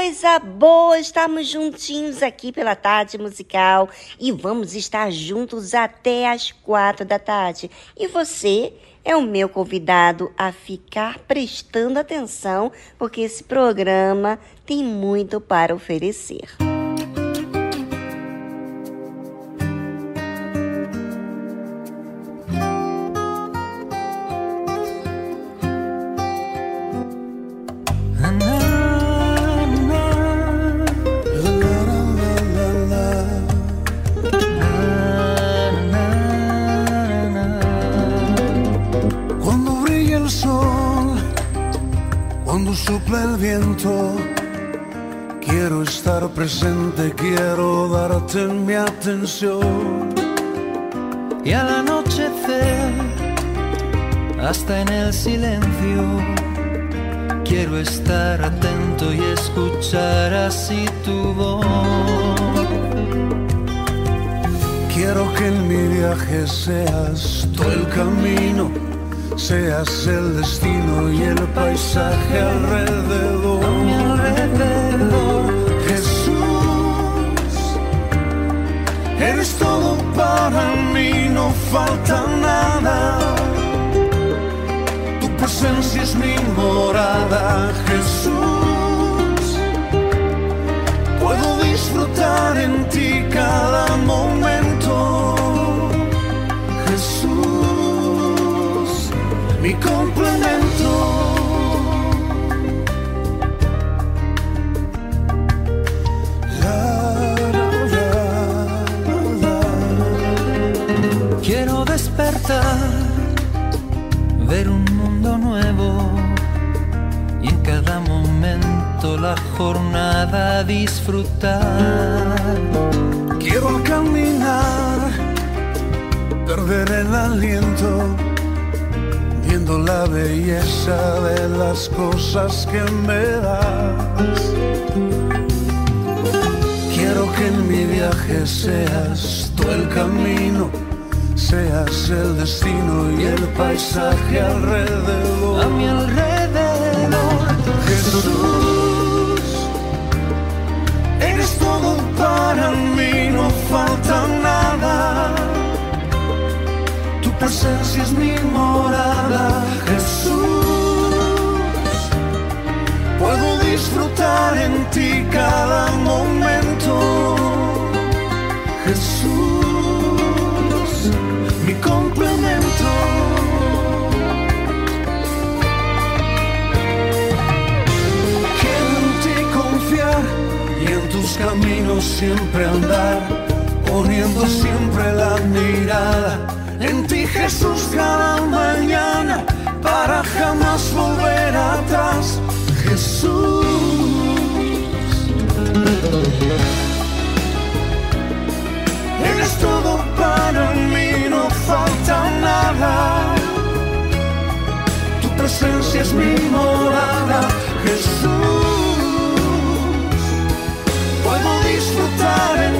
Coisa boa! Estamos juntinhos aqui pela tarde musical e vamos estar juntos até as quatro da tarde. E você é o meu convidado a ficar prestando atenção, porque esse programa tem muito para oferecer. Presente quiero darte mi atención. Y al anochecer, hasta en el silencio, quiero estar atento y escuchar así tu voz. Quiero que en mi viaje seas tú el camino, seas el destino y el paisaje alrededor. Eres todo para mí, no falta nada. Tu presencia es mi morada, Jesús. Puedo disfrutar en ti cada momento, Jesús, mi complemento. Despertar, ver un mundo nuevo y en cada momento la jornada disfrutar. Quiero caminar, perder el aliento, viendo la belleza de las cosas que me das. Quiero que en mi viaje seas tú el camino, seas el destino y el paisaje alrededor. A mi alrededor, Jesús, eres todo para mí, no falta nada. Tu presencia es mi morada, Jesús. Puedo disfrutar en ti cada momento, Jesús, complemento. Quiero en ti confiar y en tus caminos siempre andar, poniendo siempre la mirada en ti Jesús cada mañana para jamás volver atrás, Jesús. Eres todo falta nada. Tu presencia es mi morada, Jesús. Puedo disfrutar en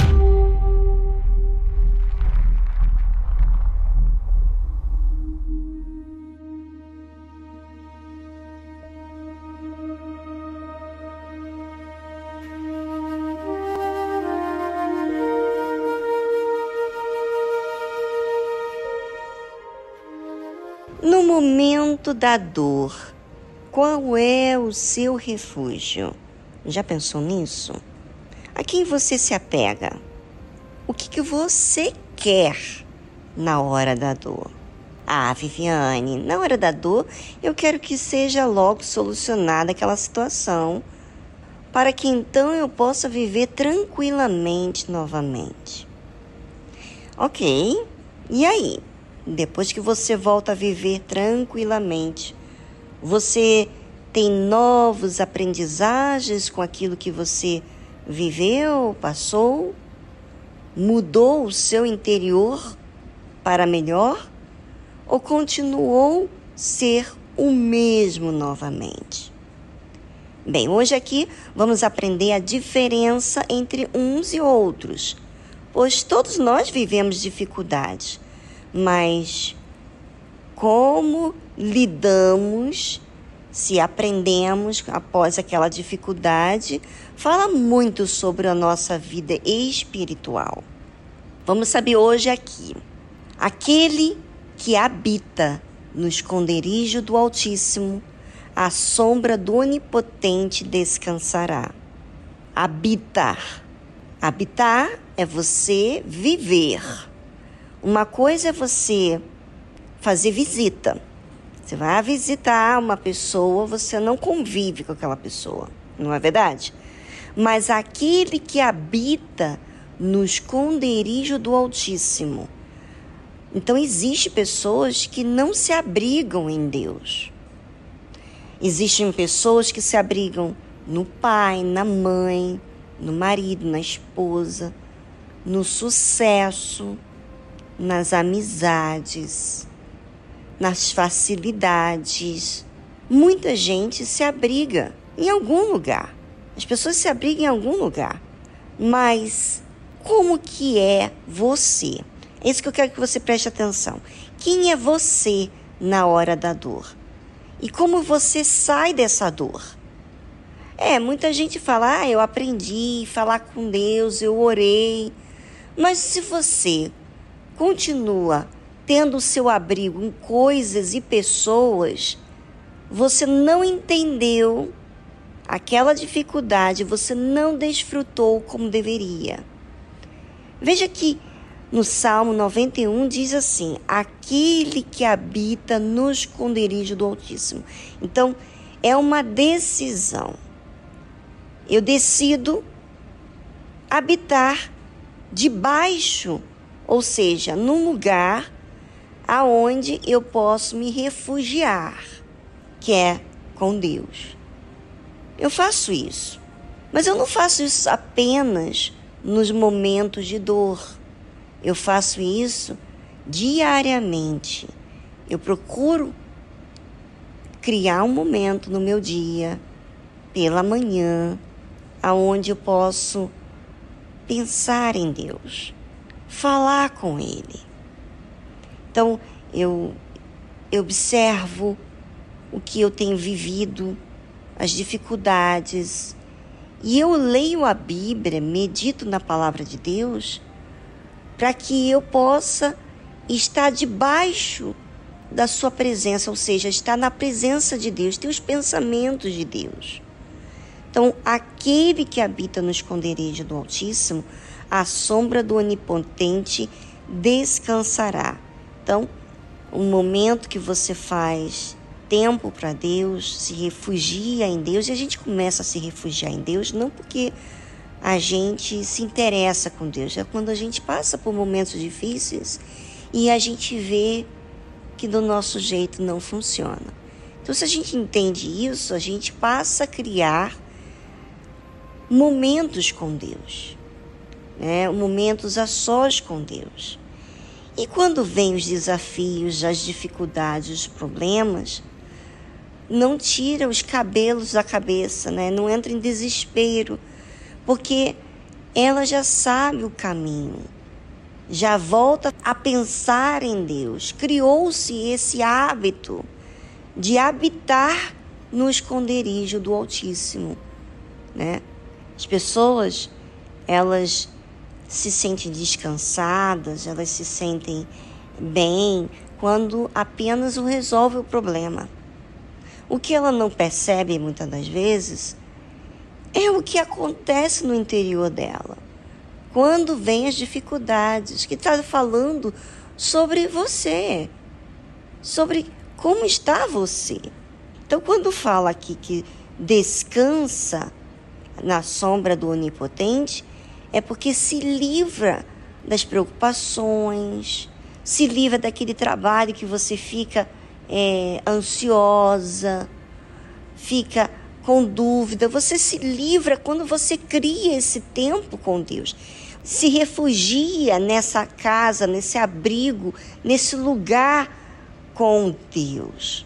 Momento da dor, qual é o seu refúgio? Já pensou nisso? A quem você se apega? O que, que você quer na hora da dor? Ah, Viviane, na hora da dor eu quero que seja logo solucionada aquela situação, para que então eu possa viver tranquilamente novamente. Ok, e aí? Depois que você volta a viver tranquilamente, você tem novos aprendizagens com aquilo que você viveu, passou? Mudou o seu interior para melhor? Ou continuou ser o mesmo novamente? Bem, hoje aqui vamos aprender a diferença entre uns e outros, pois todos nós vivemos dificuldades mas como lidamos, se aprendemos após aquela dificuldade, fala muito sobre a nossa vida espiritual. Vamos saber hoje aqui. Aquele que habita no esconderijo do Altíssimo, à sombra do Onipotente descansará. Habitar. Habitar é você viver. Uma coisa é você fazer visita. Você vai visitar uma pessoa, você não convive com aquela pessoa, não é verdade? Mas aquele que habita no esconderijo do Altíssimo. Então existe pessoas que não se abrigam em Deus. Existem pessoas que se abrigam no pai, na mãe, no marido, na esposa, no sucesso, nas amizades, nas facilidades. Muita gente se abriga em algum lugar. As pessoas se abrigam em algum lugar. Mas como que é você? É isso que eu quero que você preste atenção. Quem é você na hora da dor? E como você sai dessa dor? É, muita gente fala, ah, eu aprendi a falar com Deus, eu orei. Mas se você continua tendo seu abrigo em coisas e pessoas, você não entendeu aquela dificuldade, você não desfrutou como deveria. Veja que no Salmo 91 diz assim: aquele que habita no esconderijo do Altíssimo. Então, é uma decisão. Eu decido habitar debaixo, ou seja, num lugar aonde eu posso me refugiar, que é com Deus. Eu faço isso, mas eu não faço isso apenas nos momentos de dor. Eu faço isso diariamente. Eu procuro criar um momento no meu dia, pela manhã, aonde eu posso pensar em Deus, falar com Ele. Então, eu, eu observo o que eu tenho vivido, as dificuldades, e eu leio a Bíblia, medito na palavra de Deus, para que eu possa estar debaixo da Sua presença, ou seja, estar na presença de Deus, ter os pensamentos de Deus. Então, aquele que habita no esconderijo do Altíssimo, a sombra do Onipotente descansará. Então, o momento que você faz tempo para Deus, se refugia em Deus, e a gente começa a se refugiar em Deus não porque a gente se interessa com Deus, é quando a gente passa por momentos difíceis e a gente vê que do nosso jeito não funciona. Então, se a gente entende isso, a gente passa a criar momentos com Deus, né? momentos a sós com Deus. E quando vêm os desafios, as dificuldades, os problemas, não tira os cabelos da cabeça, né? não entra em desespero, porque ela já sabe o caminho, já volta a pensar em Deus. Criou-se esse hábito de habitar no esconderijo do Altíssimo, né? As pessoas, elas se sentem descansadas, elas se sentem bem quando apenas o resolve o problema. O que ela não percebe muitas das vezes é o que acontece no interior dela. Quando vem as dificuldades, que está falando sobre você, sobre como está você. Então, quando fala aqui que descansa, na sombra do Onipotente, é porque se livra das preocupações, se livra daquele trabalho que você fica é, ansiosa, fica com dúvida. Você se livra quando você cria esse tempo com Deus. Se refugia nessa casa, nesse abrigo, nesse lugar com Deus.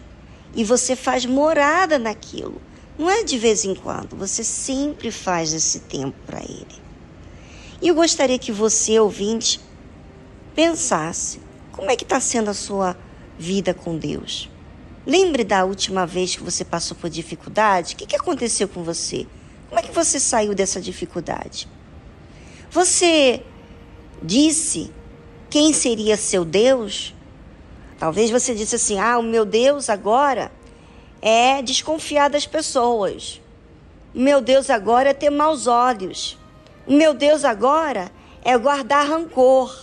E você faz morada naquilo. Não é de vez em quando, você sempre faz esse tempo para Ele. E eu gostaria que você, ouvinte, pensasse: como é que está sendo a sua vida com Deus? Lembre da última vez que você passou por dificuldade? O que, que aconteceu com você? Como é que você saiu dessa dificuldade? Você disse quem seria seu Deus? Talvez você disse assim: ah, o meu Deus agora é desconfiar das pessoas. Meu Deus agora é ter maus olhos. Meu Deus agora é guardar rancor.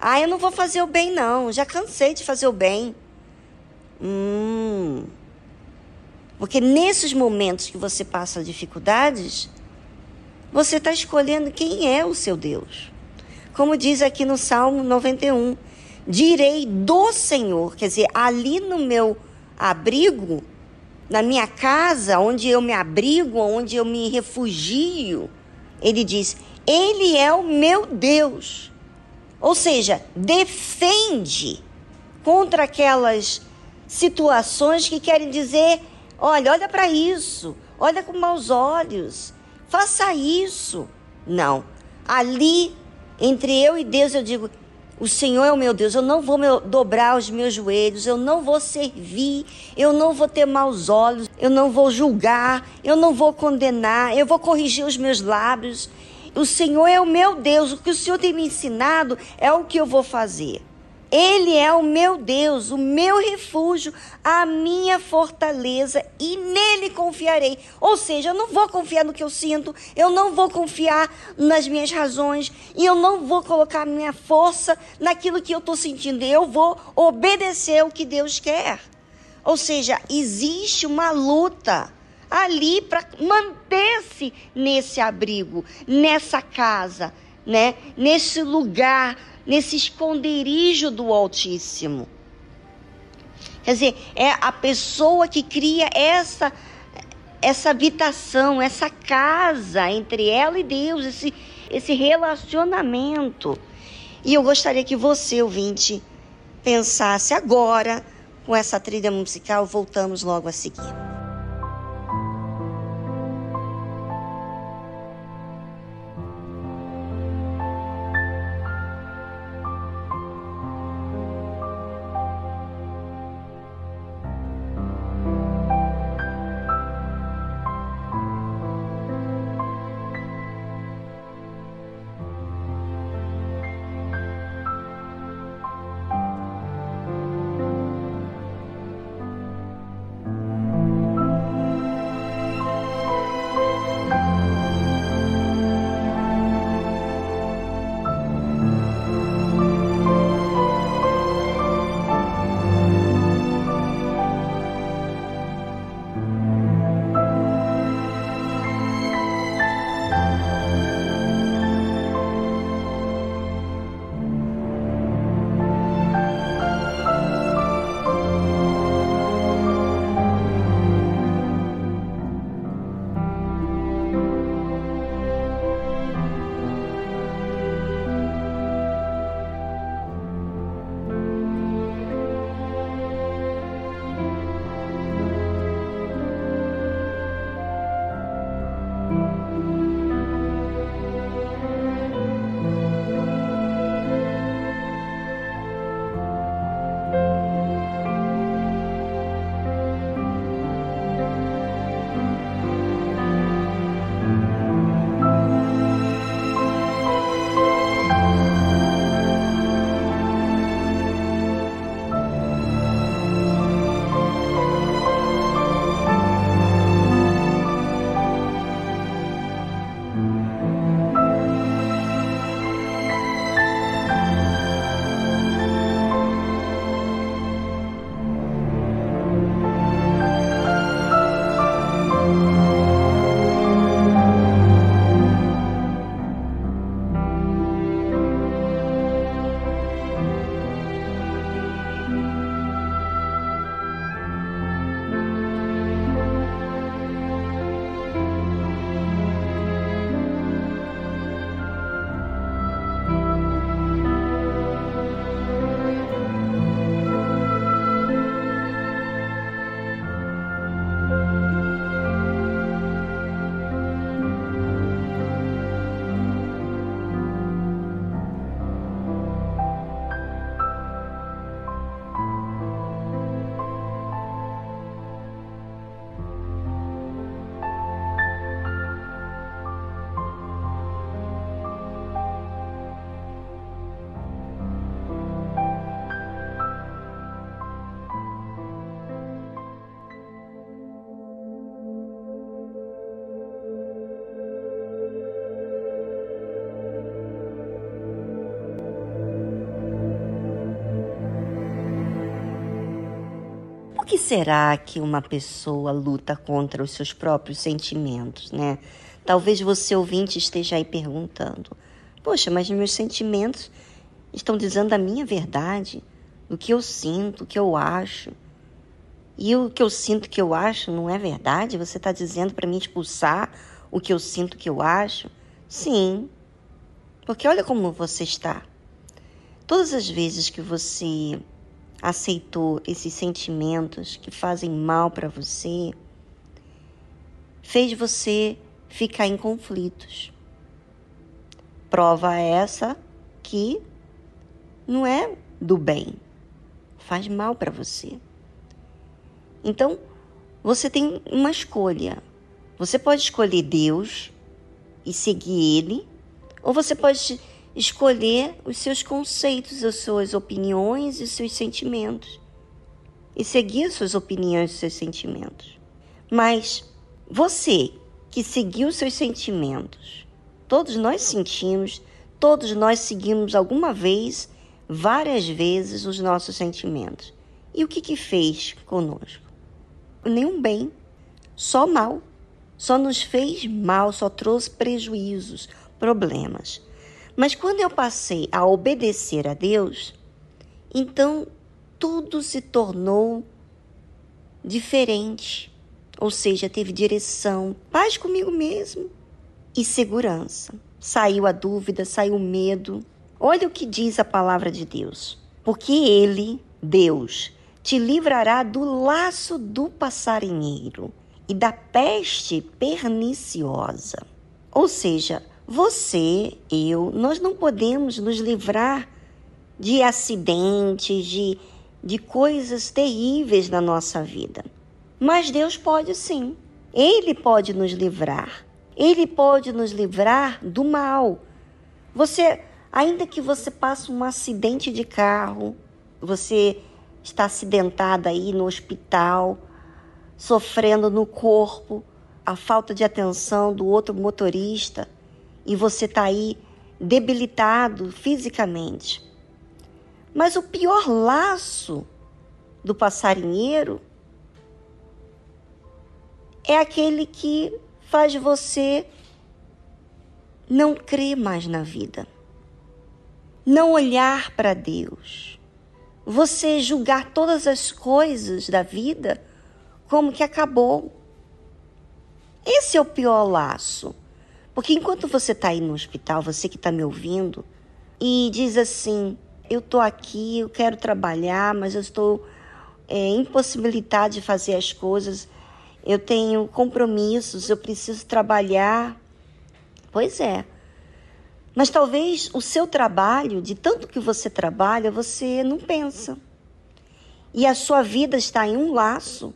Ah, eu não vou fazer o bem, não. Já cansei de fazer o bem. Hum. Porque nesses momentos que você passa dificuldades, você está escolhendo quem é o seu Deus. Como diz aqui no Salmo 91, direi do Senhor, quer dizer, ali no meu abrigo, na minha casa, onde eu me abrigo, onde eu me refugio, ele diz: Ele é o meu Deus. Ou seja, defende contra aquelas situações que querem dizer: olha, olha para isso, olha com maus olhos, faça isso. Não. Ali, entre eu e Deus, eu digo: o Senhor é o meu Deus, eu não vou dobrar os meus joelhos, eu não vou servir, eu não vou ter maus olhos, eu não vou julgar, eu não vou condenar, eu vou corrigir os meus lábios. O Senhor é o meu Deus, o que o Senhor tem me ensinado é o que eu vou fazer. Ele é o meu Deus, o meu refúgio, a minha fortaleza e nele confiarei. Ou seja, eu não vou confiar no que eu sinto, eu não vou confiar nas minhas razões e eu não vou colocar minha força naquilo que eu estou sentindo. Eu vou obedecer o que Deus quer. Ou seja, existe uma luta ali para manter-se nesse abrigo, nessa casa, né? Nesse lugar nesse esconderijo do Altíssimo. Quer dizer, é a pessoa que cria essa essa habitação, essa casa entre ela e Deus, esse, esse relacionamento. E eu gostaria que você, ouvinte, pensasse agora com essa trilha musical. Voltamos logo a seguir. Será que uma pessoa luta contra os seus próprios sentimentos, né? Talvez você ouvinte esteja aí perguntando: Poxa, mas meus sentimentos estão dizendo a minha verdade, o que eu sinto, o que eu acho. E o que eu sinto, o que eu acho, não é verdade? Você está dizendo para mim expulsar o que eu sinto, o que eu acho? Sim, porque olha como você está. Todas as vezes que você aceitou esses sentimentos que fazem mal para você, fez você ficar em conflitos. Prova essa que não é do bem, faz mal para você. Então, você tem uma escolha. Você pode escolher Deus e seguir Ele, ou você pode escolher os seus conceitos, as suas opiniões e os seus sentimentos. E seguir suas opiniões e seus sentimentos. Mas você que seguiu seus sentimentos, todos nós sentimos, todos nós seguimos alguma vez, várias vezes, os nossos sentimentos. E o que que fez conosco? Nenhum bem, só mal. Só nos fez mal, só trouxe prejuízos, problemas. Mas quando eu passei a obedecer a Deus, então tudo se tornou diferente. Ou seja, teve direção, paz comigo mesmo e segurança. Saiu a dúvida, saiu o medo. Olha o que diz a palavra de Deus. Porque Ele, Deus, te livrará do laço do passarinheiro e da peste perniciosa. Ou seja, você, eu, nós não podemos nos livrar de acidentes, de, de coisas terríveis na nossa vida. Mas Deus pode sim. Ele pode nos livrar. Ele pode nos livrar do mal. Você, ainda que você passe um acidente de carro, você está acidentada aí no hospital, sofrendo no corpo a falta de atenção do outro motorista, e você está aí debilitado fisicamente. Mas o pior laço do passarinheiro é aquele que faz você não crer mais na vida, não olhar para Deus, você julgar todas as coisas da vida como que acabou. Esse é o pior laço. Porque enquanto você está aí no hospital, você que está me ouvindo, e diz assim: eu estou aqui, eu quero trabalhar, mas eu estou é, impossibilitado de fazer as coisas, eu tenho compromissos, eu preciso trabalhar. Pois é. Mas talvez o seu trabalho, de tanto que você trabalha, você não pensa. E a sua vida está em um laço.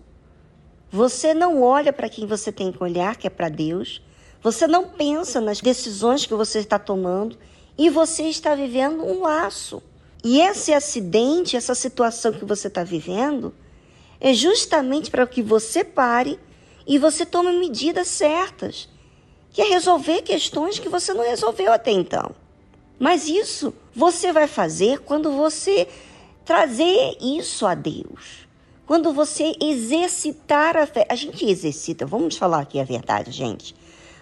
Você não olha para quem você tem que olhar, que é para Deus. Você não pensa nas decisões que você está tomando e você está vivendo um laço. E esse acidente, essa situação que você está vivendo, é justamente para que você pare e você tome medidas certas, que é resolver questões que você não resolveu até então. Mas isso você vai fazer quando você trazer isso a Deus. Quando você exercitar a fé. A gente exercita, vamos falar aqui a verdade, gente.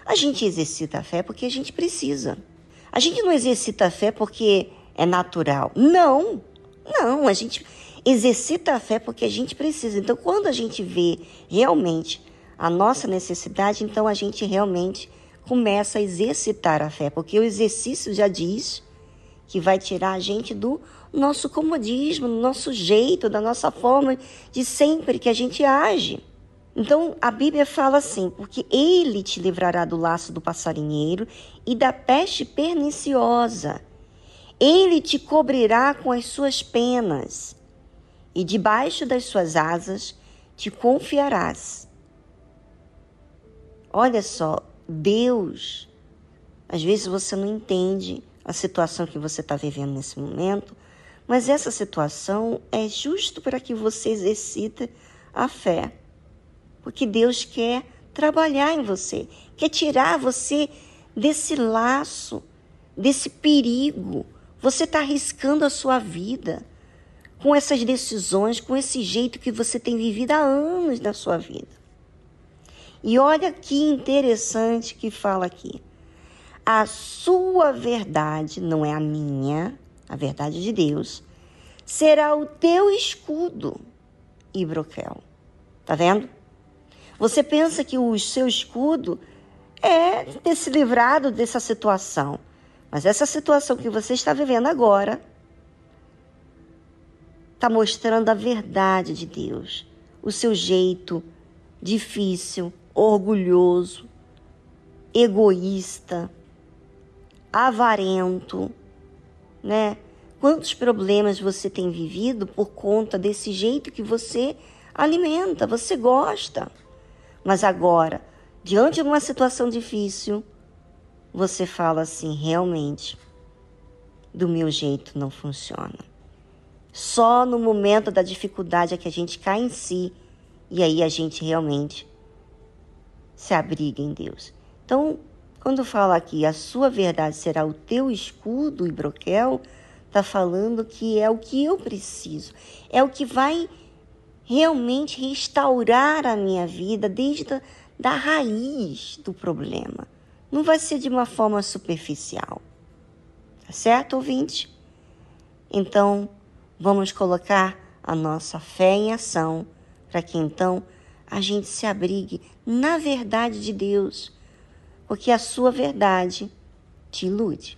A gente exercita a fé porque a gente precisa. A gente não exercita a fé porque é natural. Não, não. A gente exercita a fé porque a gente precisa. Então, quando a gente vê realmente a nossa necessidade, então a gente realmente começa a exercitar a fé, porque o exercício já diz que vai tirar a gente do nosso comodismo, do nosso jeito, da nossa forma de sempre que a gente age. Então a Bíblia fala assim: porque ele te livrará do laço do passarinheiro e da peste perniciosa. Ele te cobrirá com as suas penas, e debaixo das suas asas te confiarás. Olha só, Deus, às vezes você não entende a situação que você está vivendo nesse momento, mas essa situação é justo para que você exercite a fé porque Deus quer trabalhar em você, quer tirar você desse laço, desse perigo. Você está arriscando a sua vida. com essas decisões, com esse jeito que você tem vivido há anos na sua vida. E olha que interessante que fala aqui. A sua verdade, não é a minha, a verdade de Deus, será o teu escudo e broquel. Tá vendo? Você pensa que o seu escudo é ter se livrado dessa situação. Mas essa situação que você está vivendo agora está mostrando a verdade de Deus, o seu jeito difícil, orgulhoso, egoísta, avarento, né? Quantos problemas você tem vivido por conta desse jeito que você alimenta, você gosta. Mas agora, diante de uma situação difícil, você fala assim: realmente, do meu jeito não funciona. Só no momento da dificuldade é que a gente cai em si e aí a gente realmente se abriga em Deus. Então, quando fala aqui, a sua verdade será o teu escudo e broquel, está falando que é o que eu preciso, é o que vai realmente restaurar a minha vida desde a da raiz do problema. Não vai ser de uma forma superficial. Tá certo, ouvinte? Então, Vamos colocar a nossa fé em ação para que então a gente se abrigue na verdade de Deus, porque a sua verdade te ilude.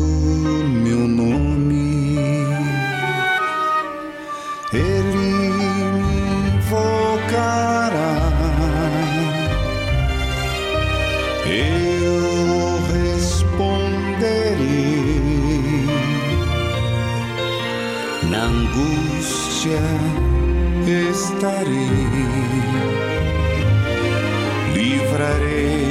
estarei, livrarei,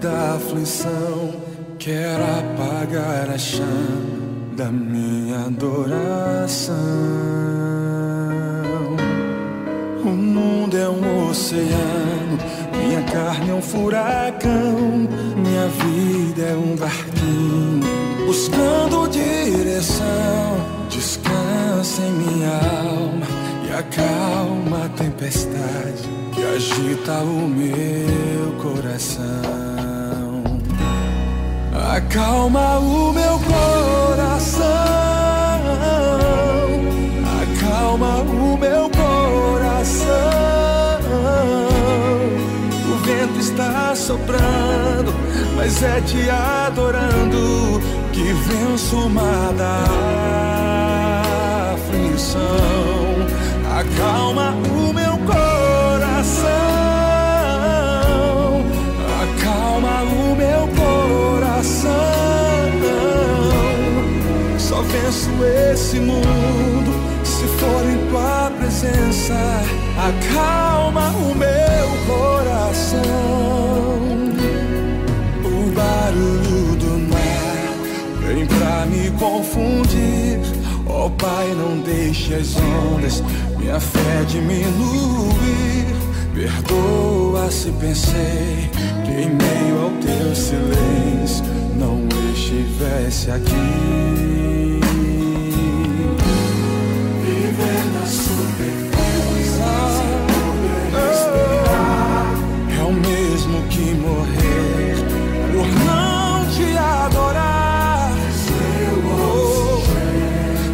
Da aflição quer apagar a chama da minha adoração. O mundo é um oceano, minha carne é um furacão, minha vida é um barquinho buscando direção. Descansa em minha alma e acalma a tempestade que agita o meu coração. Acalma o meu coração. Acalma o meu coração. O vento está soprando, mas é te adorando que venço uma da aflição. Acalma o esse mundo se for em tua presença. Acalma o meu coração. O barulho do mar vem pra me confundir. Oh Pai, não deixe as ondas minha fé diminuir. Perdoa se pensei que em meio ao teu silêncio não estivesse aqui. Que morrer por não te adorar.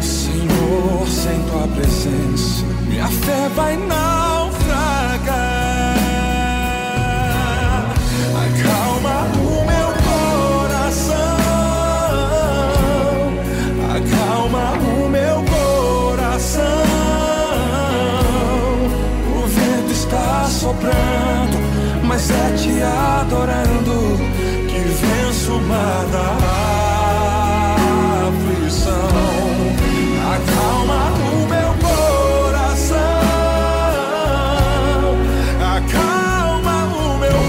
Senhor, sem tua presença, minha fé vai naufragar. É te adorando que venço da aflição. Acalma o meu coração, acalma o meu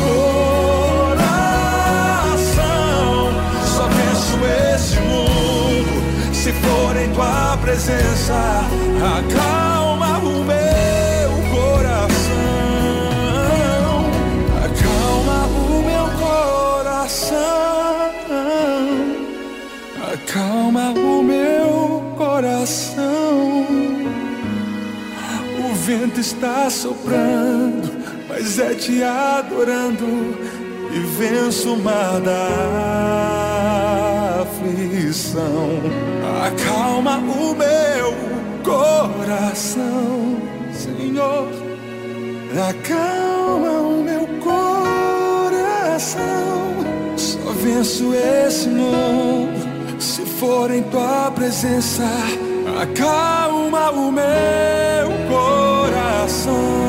coração. Só venço esse mundo se for em tua presença. Acalma está soprando, mas é te adorando e venço uma da aflição. Acalma o meu coração, Senhor. Acalma o meu coração. Só venço esse mundo se for em tua presença. Acalma o meu coração.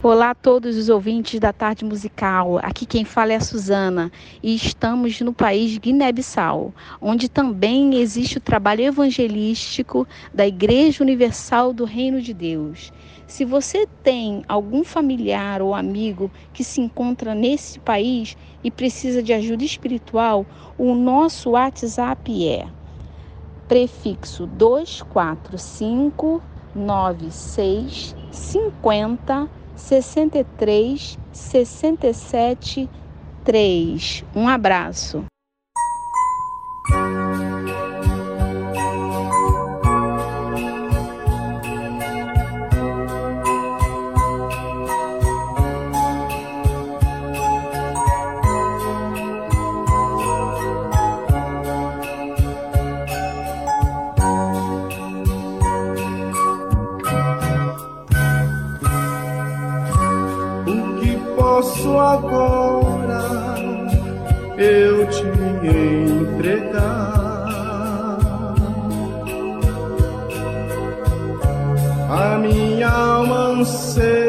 Olá a todos os ouvintes da Tarde Musical. Aqui quem fala é a Suzana e estamos no país Guiné-Bissau, onde também existe o trabalho evangelístico da Igreja Universal do Reino de Deus. Se você tem algum familiar ou amigo que se encontra nesse país e precisa de ajuda espiritual, o nosso WhatsApp é prefixo 245 96 50 63 67 3. Um abraço. você.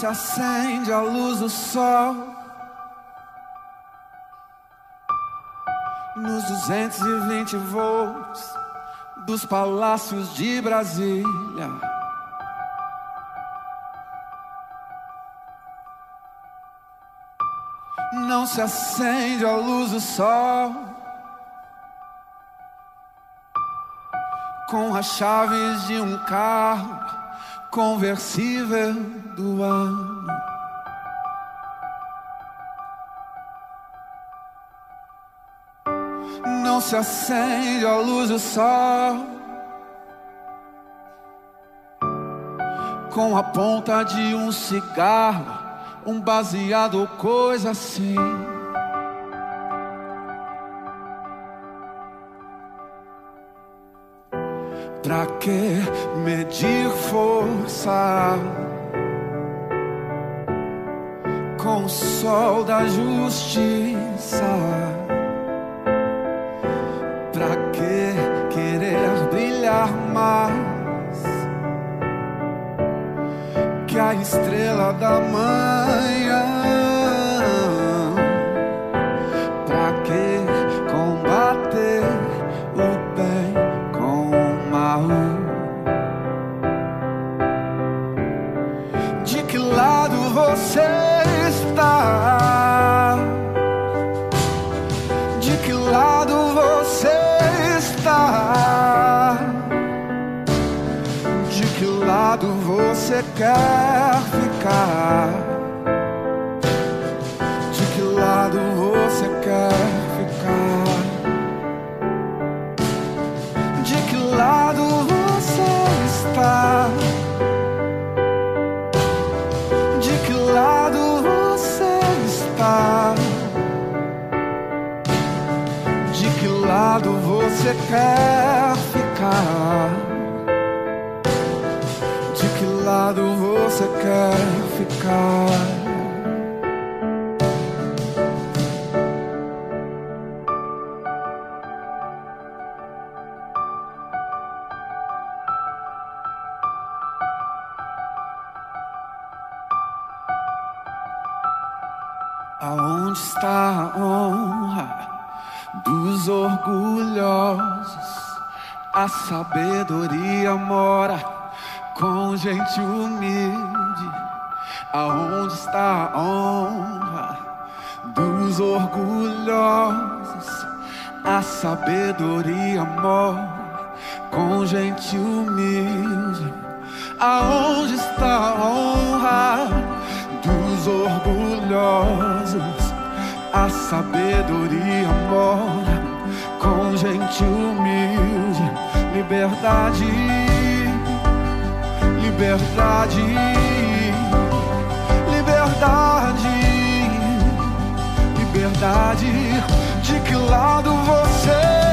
Se acende a luz do sol. Nos 220 volts dos palácios de Brasília. Não se acende a luz do sol. Com as chaves de um carro conversível do ano. Não se acende a luz do sol com a ponta de um cigarro, um baseado coisa assim. Pra que medir força com o sol da justiça? Pra que querer brilhar mais que a estrela da manhã? Quer ficar? De que lado você quer ficar? De que lado você está? De que lado você está? De que lado você quer A sabedoria mora com gente humilde. Liberdade, liberdade, liberdade, liberdade. De que lado você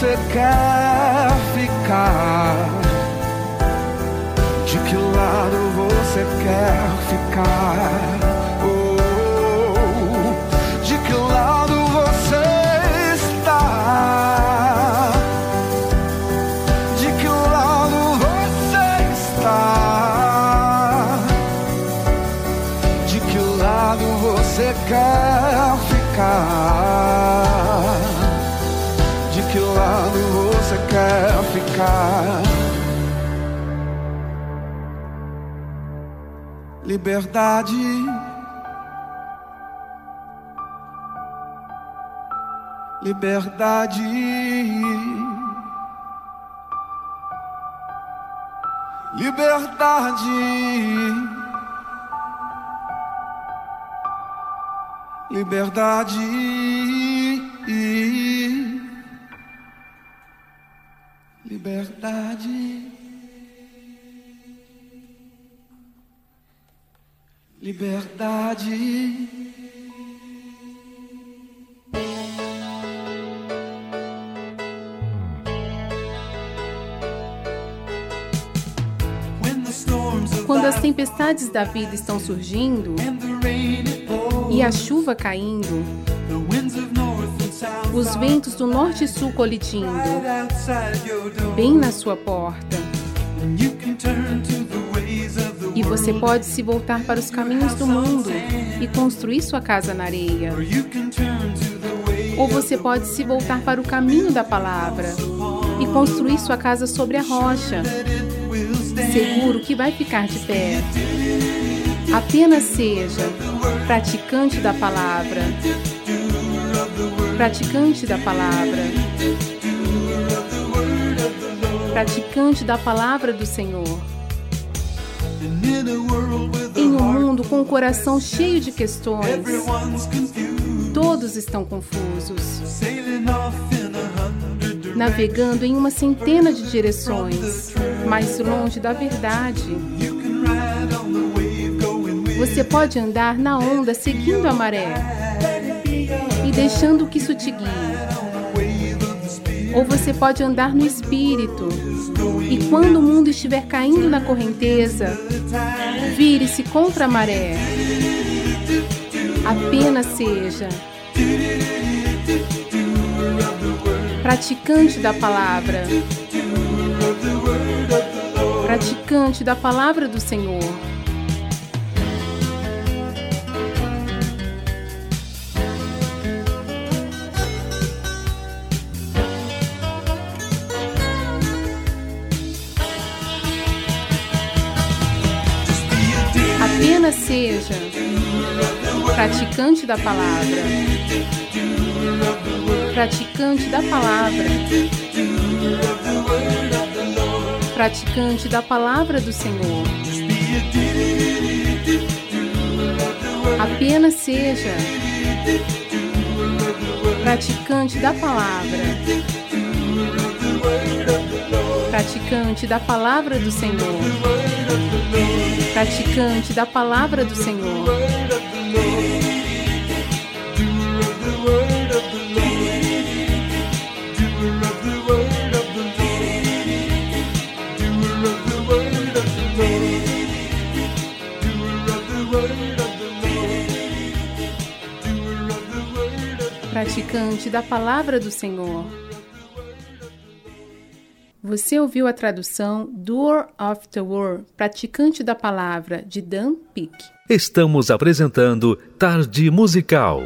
você Liberdade. Liberdade. Liberdade. Liberdade. Liberdade. Liberdade. Quando as tempestades da vida estão surgindo e a chuva caindo, os ventos do norte e sul colidindo, bem na sua porta, e você pode se voltar para os caminhos do mundo e construir sua casa na areia. Ou você pode se voltar para o caminho da palavra e construir sua casa sobre a rocha, seguro que vai ficar de pé. Apenas seja praticante da palavra. Praticante da palavra. Praticante da palavra do Senhor. Em um mundo com o coração cheio de questões, todos estão confusos, navegando em uma centena de direções, mais longe da verdade. Você pode andar na onda seguindo a maré e deixando que isso te guie. Ou você pode andar no espírito e quando o mundo estiver caindo na correnteza, vire-se contra a maré. Apenas seja praticante da palavra. Praticante da palavra do Senhor. Seja praticante da palavra. Praticante da palavra. Praticante da palavra do Senhor. Apenas seja praticante da palavra. Praticante da palavra do Senhor. Praticante da palavra do Senhor. praticante da palavra do Senhor. Você ouviu a tradução Doer of the Word, praticante da palavra, de Dan Peek. Estamos apresentando Tarde Musical.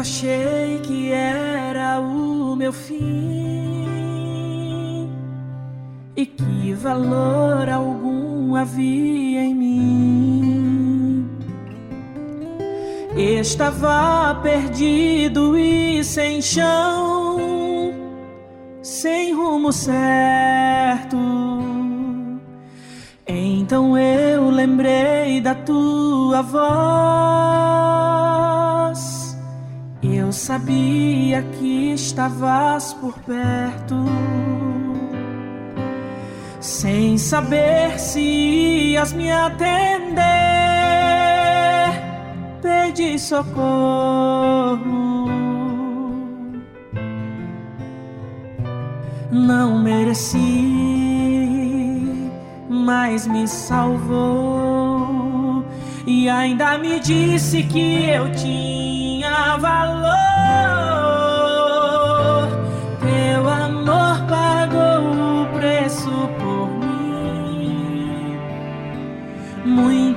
Achei que era o meu fim e que valor algum havia em mim. Estava perdido e sem chão, sem rumo certo. Então eu lembrei da tua voz sabia que estavas por perto, sem saber se ias me atender. Pedi socorro, não mereci, mas me salvou e ainda me disse que eu tinha valor.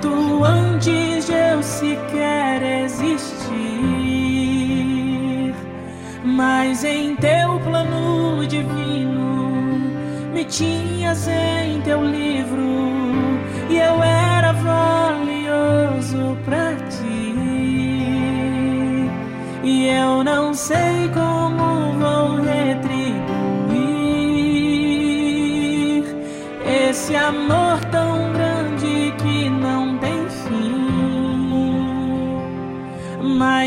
Muito antes de eu sequer existir. Mas em teu plano divino me tinhas em teu livro e eu era valioso para ti. E eu não sei como vou retribuir esse amor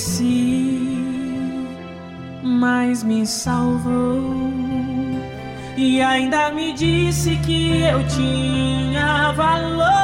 esqueci, mas me salvou. E ainda me disse que eu tinha valor.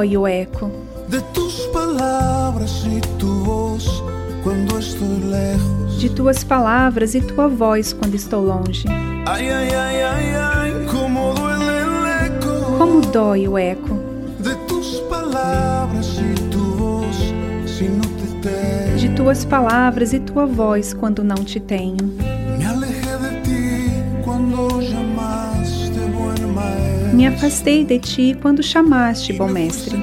dói o eco de tuas palavras e tua voz quando estou longe. Ai, ai, ai, como, como dói o eco de palavras e tu voz, se não te tenho. de tuas palavras e tua voz quando não te tenho. me afastei de ti quando chamaste, bom mestre.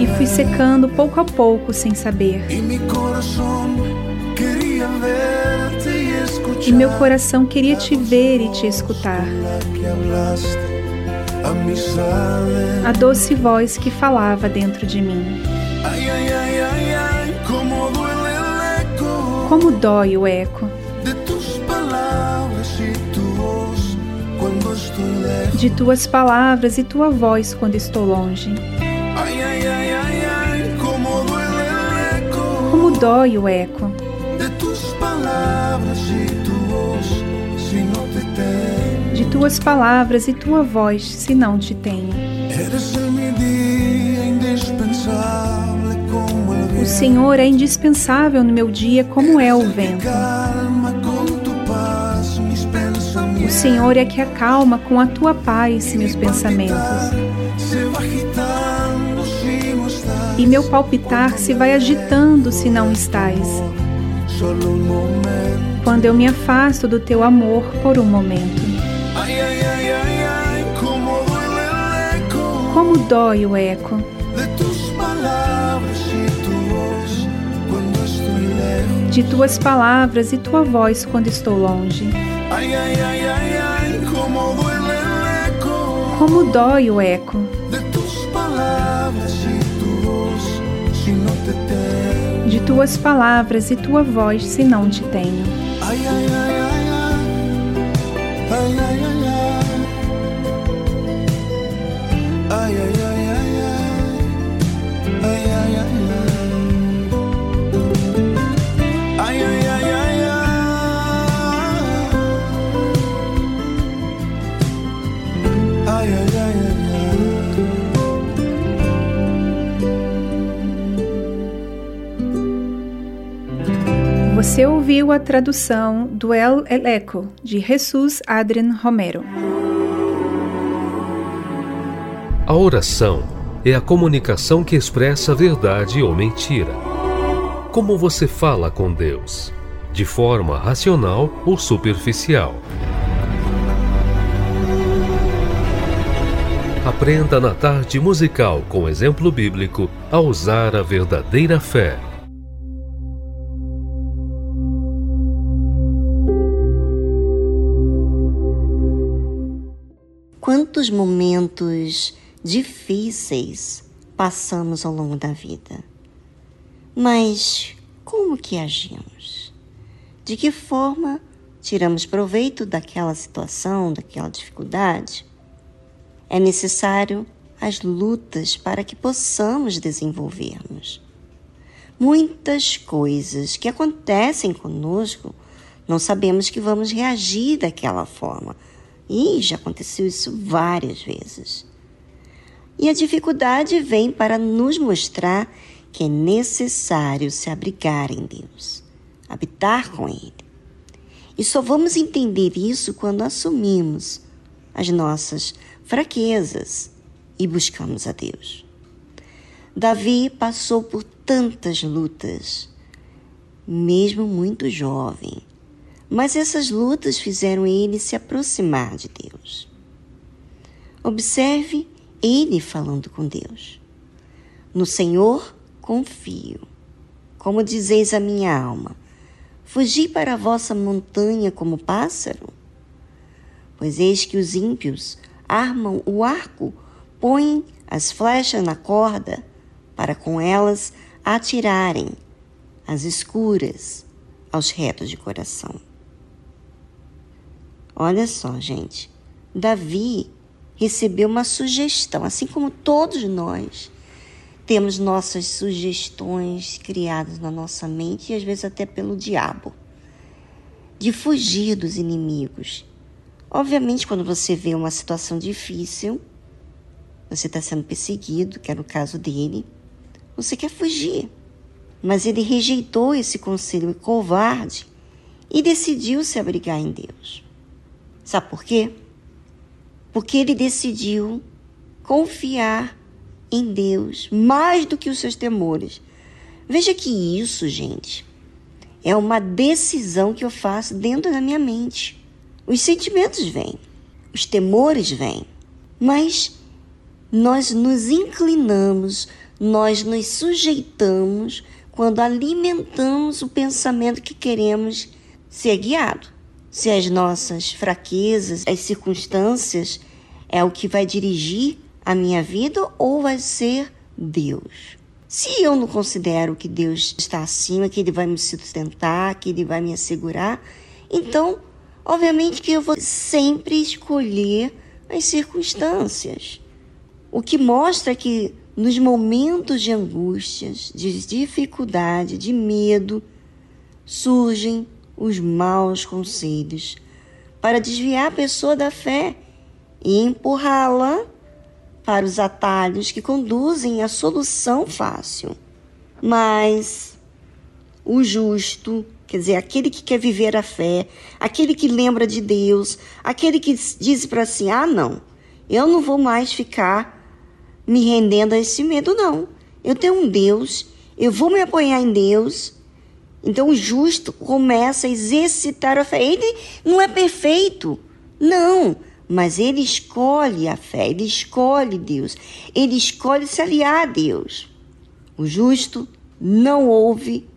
E fui secando pouco a pouco sem saber. E meu coração queria te ver e te escutar. A doce voz que falava dentro de mim. Como dói o eco. de tuas palavras e tua voz quando estou longe. Como dói o eco de tuas palavras e tua voz, se não te tenho. O Senhor é indispensável no meu dia, como é o vento. Senhor é que acalma com a tua paz meus pensamentos. E meu palpitar se vai agitando se não estás. Quando eu me afasto do teu amor por um momento. Como dói o eco de tuas palavras e tua voz quando estou longe. Ai, ai, ai, como dói o eco de tuas palavras e tua voz, se não te tenho. A tradução do El Eleco de Jesus Adrien Romero. A oração é a comunicação que expressa verdade ou mentira. Como você fala com Deus? De forma racional ou superficial? Aprenda na tarde musical com exemplo bíblico a usar a verdadeira fé. Quantos momentos difíceis passamos ao longo da vida. Mas como que agimos? De que forma tiramos proveito daquela situação, daquela dificuldade? É necessário as lutas para que possamos desenvolvermos. Muitas coisas que acontecem conosco, não sabemos que vamos reagir daquela forma. E já aconteceu isso várias vezes. E a dificuldade vem para nos mostrar que é necessário se abrigar em Deus, habitar com Ele. E só vamos entender isso quando assumimos as nossas fraquezas e buscamos a Deus. Davi passou por tantas lutas, mesmo muito jovem, mas essas lutas fizeram ele se aproximar de Deus. Observe ele falando com Deus. No Senhor confio. Como dizeis a minha alma, fugi para a vossa montanha como pássaro? Pois eis que os ímpios armam o arco, põem as flechas na corda, para com elas atirarem as escuras aos retos de coração. Olha só, gente. Davi recebeu uma sugestão, assim como todos nós temos nossas sugestões criadas na nossa mente e às vezes até pelo diabo, de fugir dos inimigos. Obviamente, quando você vê uma situação difícil, você está sendo perseguido, que era o caso dele, você quer fugir. Mas ele rejeitou esse conselho covarde e decidiu se abrigar em Deus. Sabe por quê? Porque ele decidiu confiar em Deus mais do que os seus temores. Veja que isso, gente, é uma decisão que eu faço dentro da minha mente. Os sentimentos vêm, os temores vêm, mas nós nos inclinamos, nós nos sujeitamos quando alimentamos o pensamento que queremos ser guiado. Se as nossas fraquezas, as circunstâncias é o que vai dirigir a minha vida ou vai ser Deus? Se eu não considero que Deus está acima, que Ele vai me sustentar, que Ele vai me assegurar, então, obviamente que eu vou sempre escolher as circunstâncias. O que mostra que nos momentos de angústias, de dificuldade, de medo, surgem os maus conselhos para desviar a pessoa da fé e empurrá-la para os atalhos que conduzem à solução fácil. Mas o justo, quer dizer, aquele que quer viver a fé, aquele que lembra de Deus, aquele que diz para si: ah, não, eu não vou mais ficar me rendendo a esse medo, não. Eu tenho um Deus, eu vou me apoiar em Deus. Então o justo começa a exercitar a fé. Ele não é perfeito, não, mas ele escolhe a fé, ele escolhe Deus, ele escolhe se aliar a Deus. O justo não ouve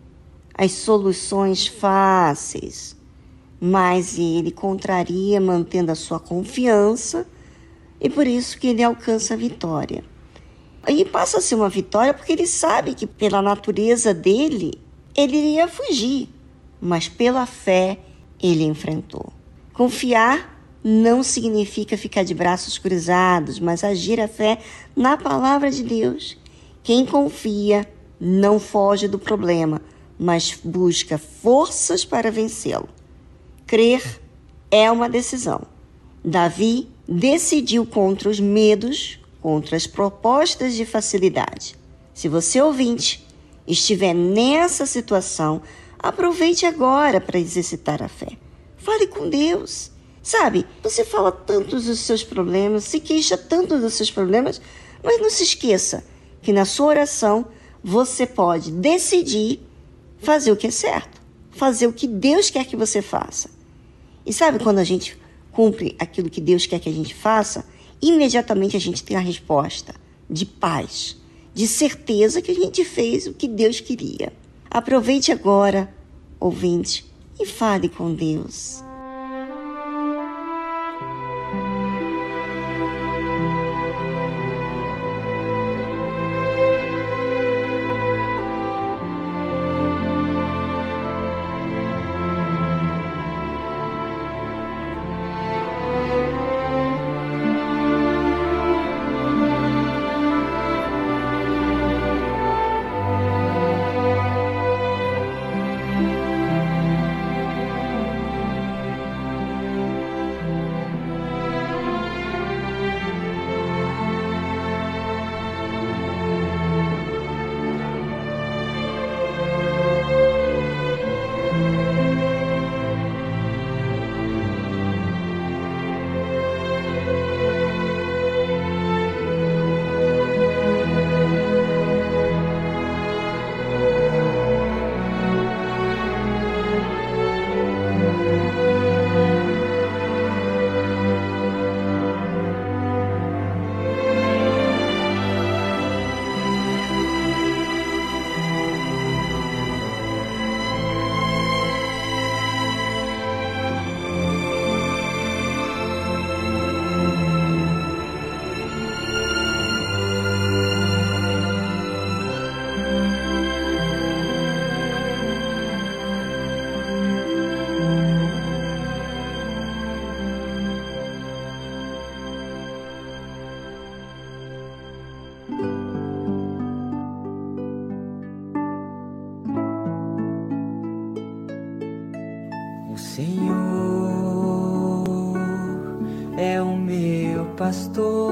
as soluções fáceis, mas ele contraria mantendo a sua confiança e por isso que ele alcança a vitória. E passa a ser uma vitória porque ele sabe que pela natureza dele ele iria fugir, mas pela fé ele enfrentou. Confiar não significa ficar de braços cruzados, mas agir a fé na palavra de Deus. Quem confia não foge do problema, mas busca forças para vencê-lo. Crer é uma decisão. Davi decidiu contra os medos, contra as propostas de facilidade. Se você ouvinte estiver nessa situação, aproveite agora para exercitar a fé. Fale com Deus. Sabe, você fala tanto dos seus problemas, se queixa tanto dos seus problemas, mas não se esqueça que na sua oração você pode decidir fazer o que é certo, fazer o que Deus quer que você faça. E sabe quando a gente cumpre aquilo que Deus quer que a gente faça, imediatamente a gente tem a resposta de paz, de certeza que a gente fez o que Deus queria. Aproveite agora, ouvinte, e fale com Deus. Mesmo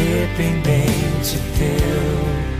é dependente teu,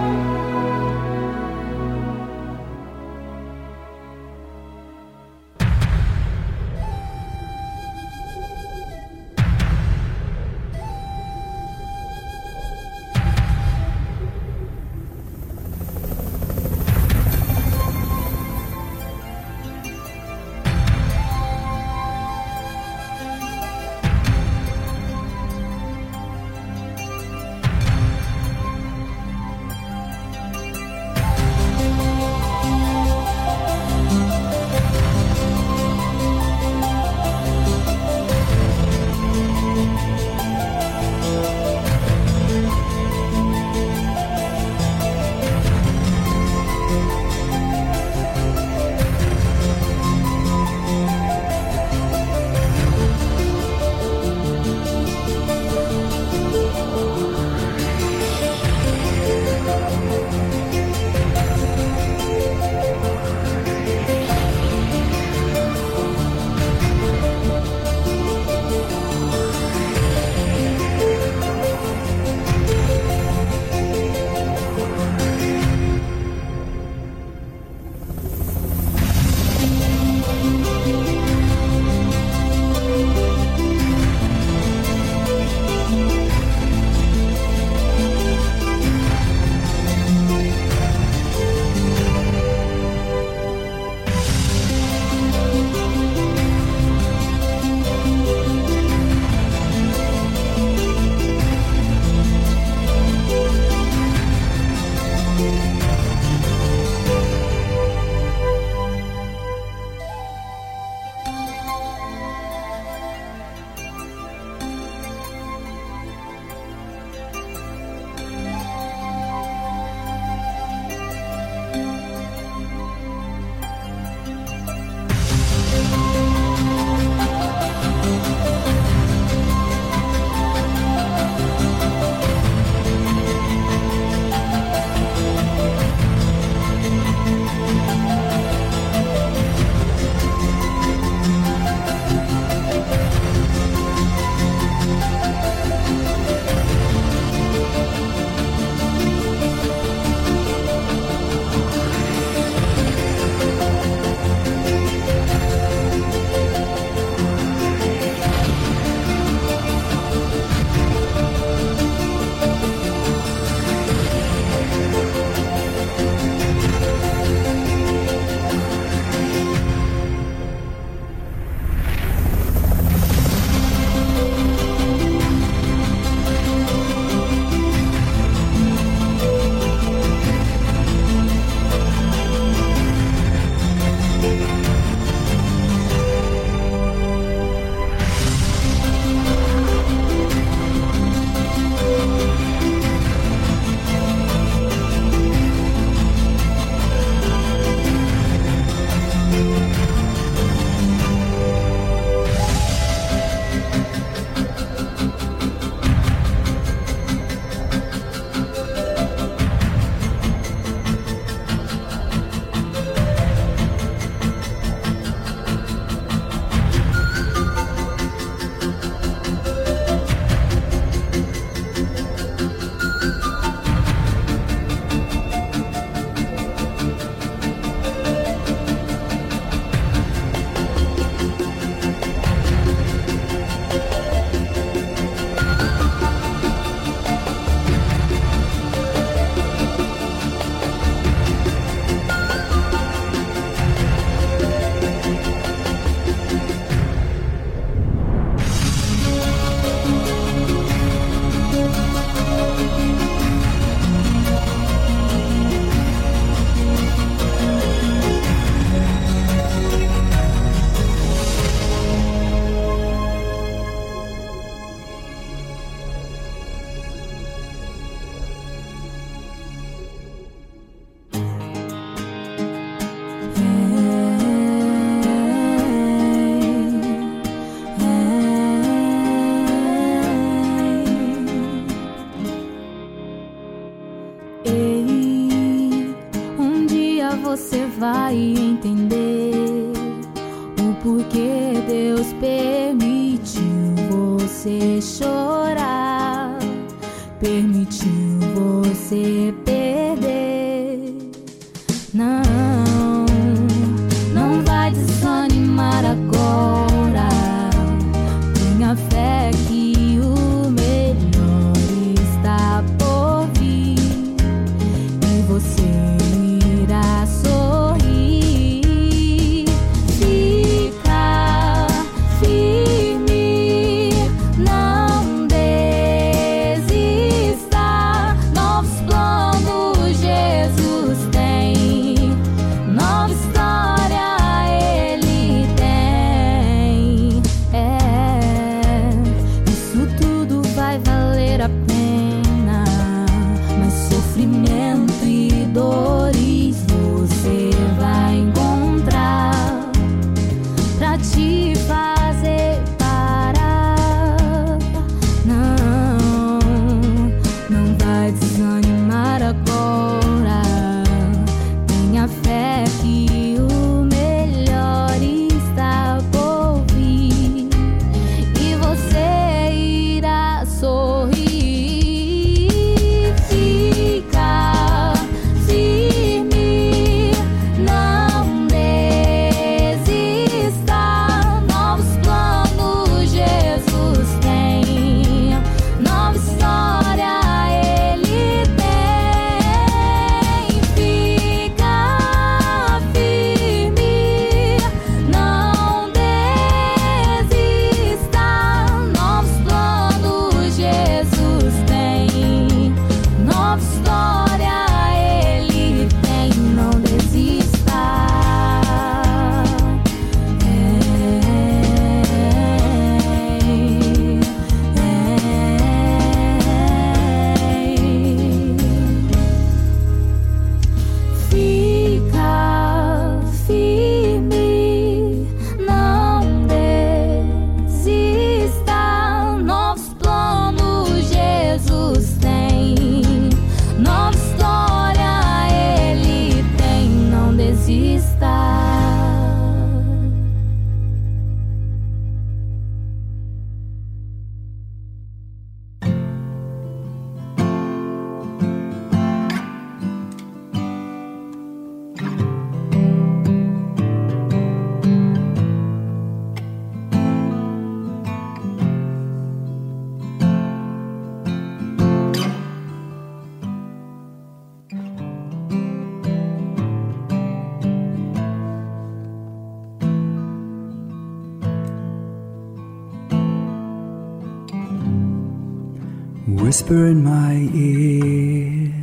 vai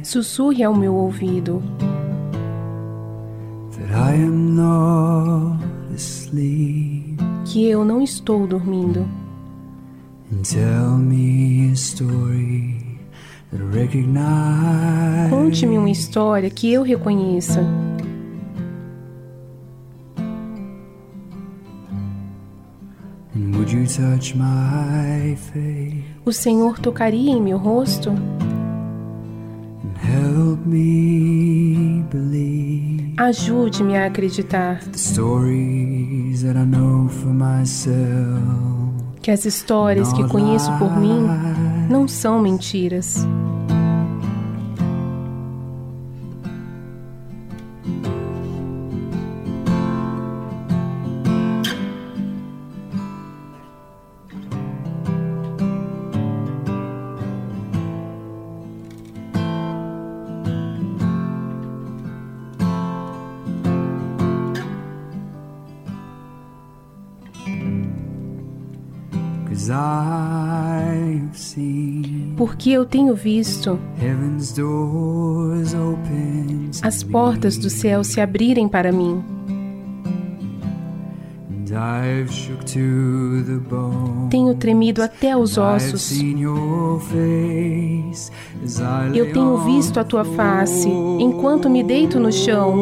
sussurre ao meu ouvido. Que eu não estou dormindo. Conte-me uma história que eu reconheça. O Senhor tocaria em meu rosto? Ajude-me a acreditar que as histórias que conheço por mim não são mentiras. porque eu tenho visto as portas do céu se abrirem para mim. Tenho tremido até os ossos. Eu tenho visto a tua face enquanto me deito no chão.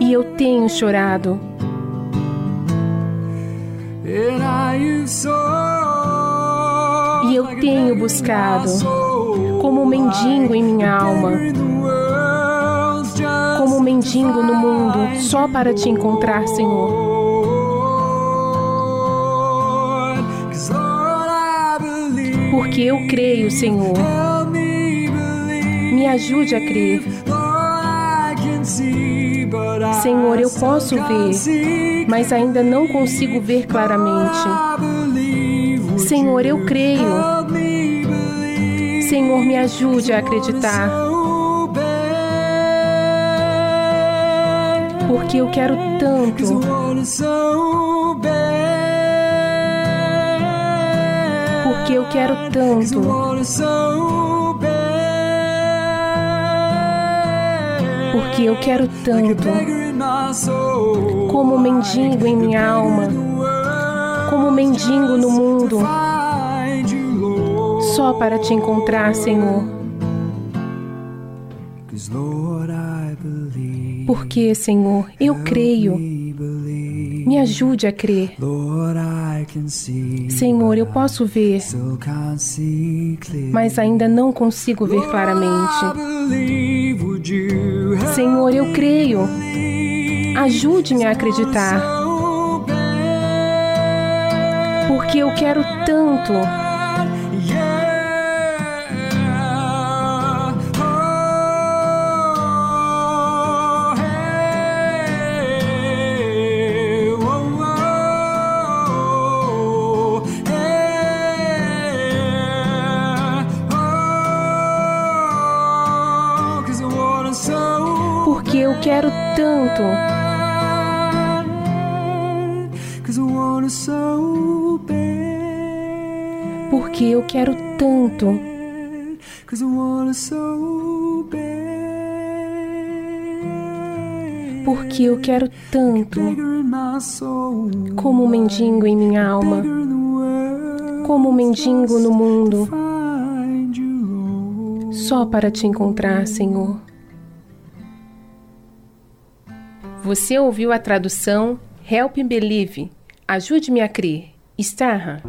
E eu tenho chorado. E eu tenho buscado, como um mendigo em minha alma, como um mendigo no mundo, só para te encontrar, Senhor. Porque eu creio, Senhor. Me ajude a crer. Senhor, eu posso ver mas ainda não consigo ver claramente. Senhor, eu creio. Senhor, me ajude a acreditar. Porque eu quero tanto. Porque eu quero tanto. Porque eu quero tanto. Como mendigo em minha alma. Como mendigo no mundo. Só para te encontrar, Senhor. Porque, Senhor, eu creio. Me ajude a crer. Senhor, eu posso ver, mas ainda não consigo ver claramente. Senhor, eu creio. Ajude-me a acreditar. Porque eu quero tanto. Porque eu quero tanto. Quero tanto. Porque eu quero tanto. Como um mendigo em minha alma. Como um mendigo no mundo. Só para te encontrar, Senhor. Você ouviu a tradução Help Me Believe. Ajude-me a crer. Starra.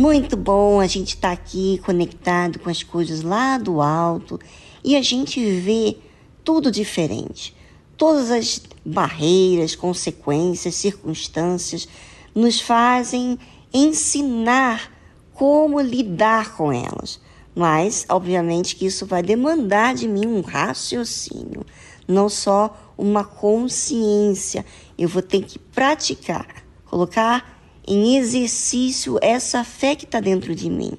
Muito bom a gente estar tá aqui conectado com as coisas lá do alto e a gente vê tudo diferente. Todas as barreiras, consequências, circunstâncias nos fazem ensinar como lidar com elas. Mas, obviamente, que isso vai demandar de mim um raciocínio, não só uma consciência. Eu vou ter que praticar, colocar em exercício essa fé que está dentro de mim.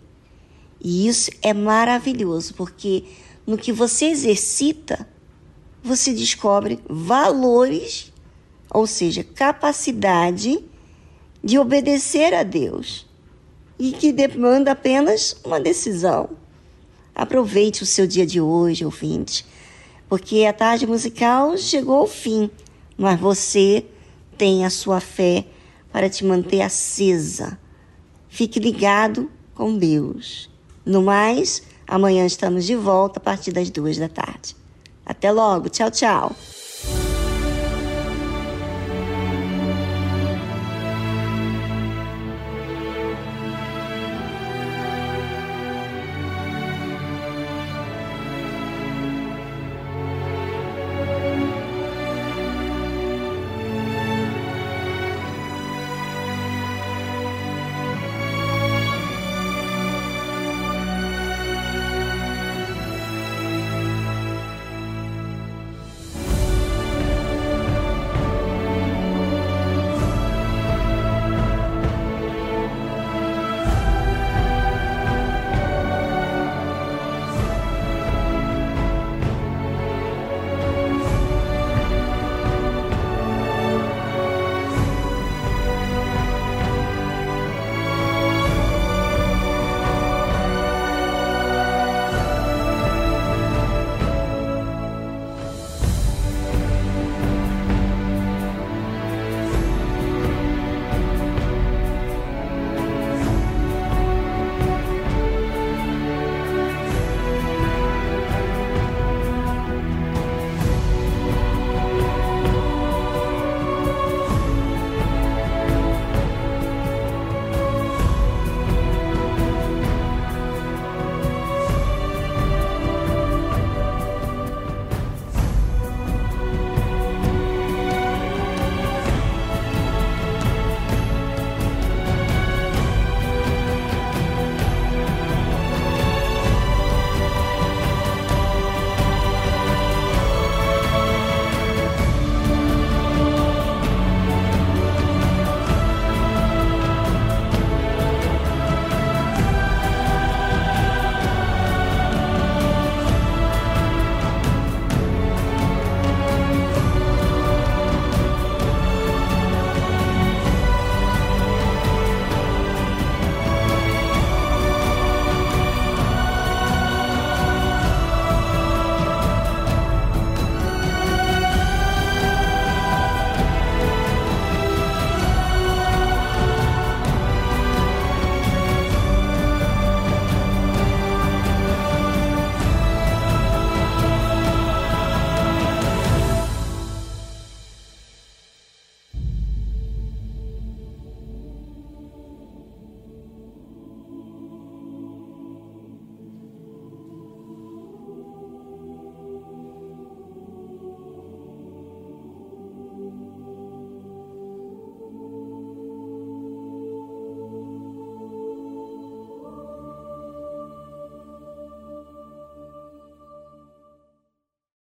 E isso é maravilhoso, porque no que você exercita, você descobre valores, ou seja, capacidade de obedecer a Deus e que demanda apenas uma decisão. Aproveite o seu dia de hoje, ouvinte, porque a tarde musical chegou ao fim, mas você tem a sua fé para te manter acesa. Fique ligado com Deus. No mais, amanhã estamos de volta a partir das duas da tarde. Até logo. Tchau, tchau.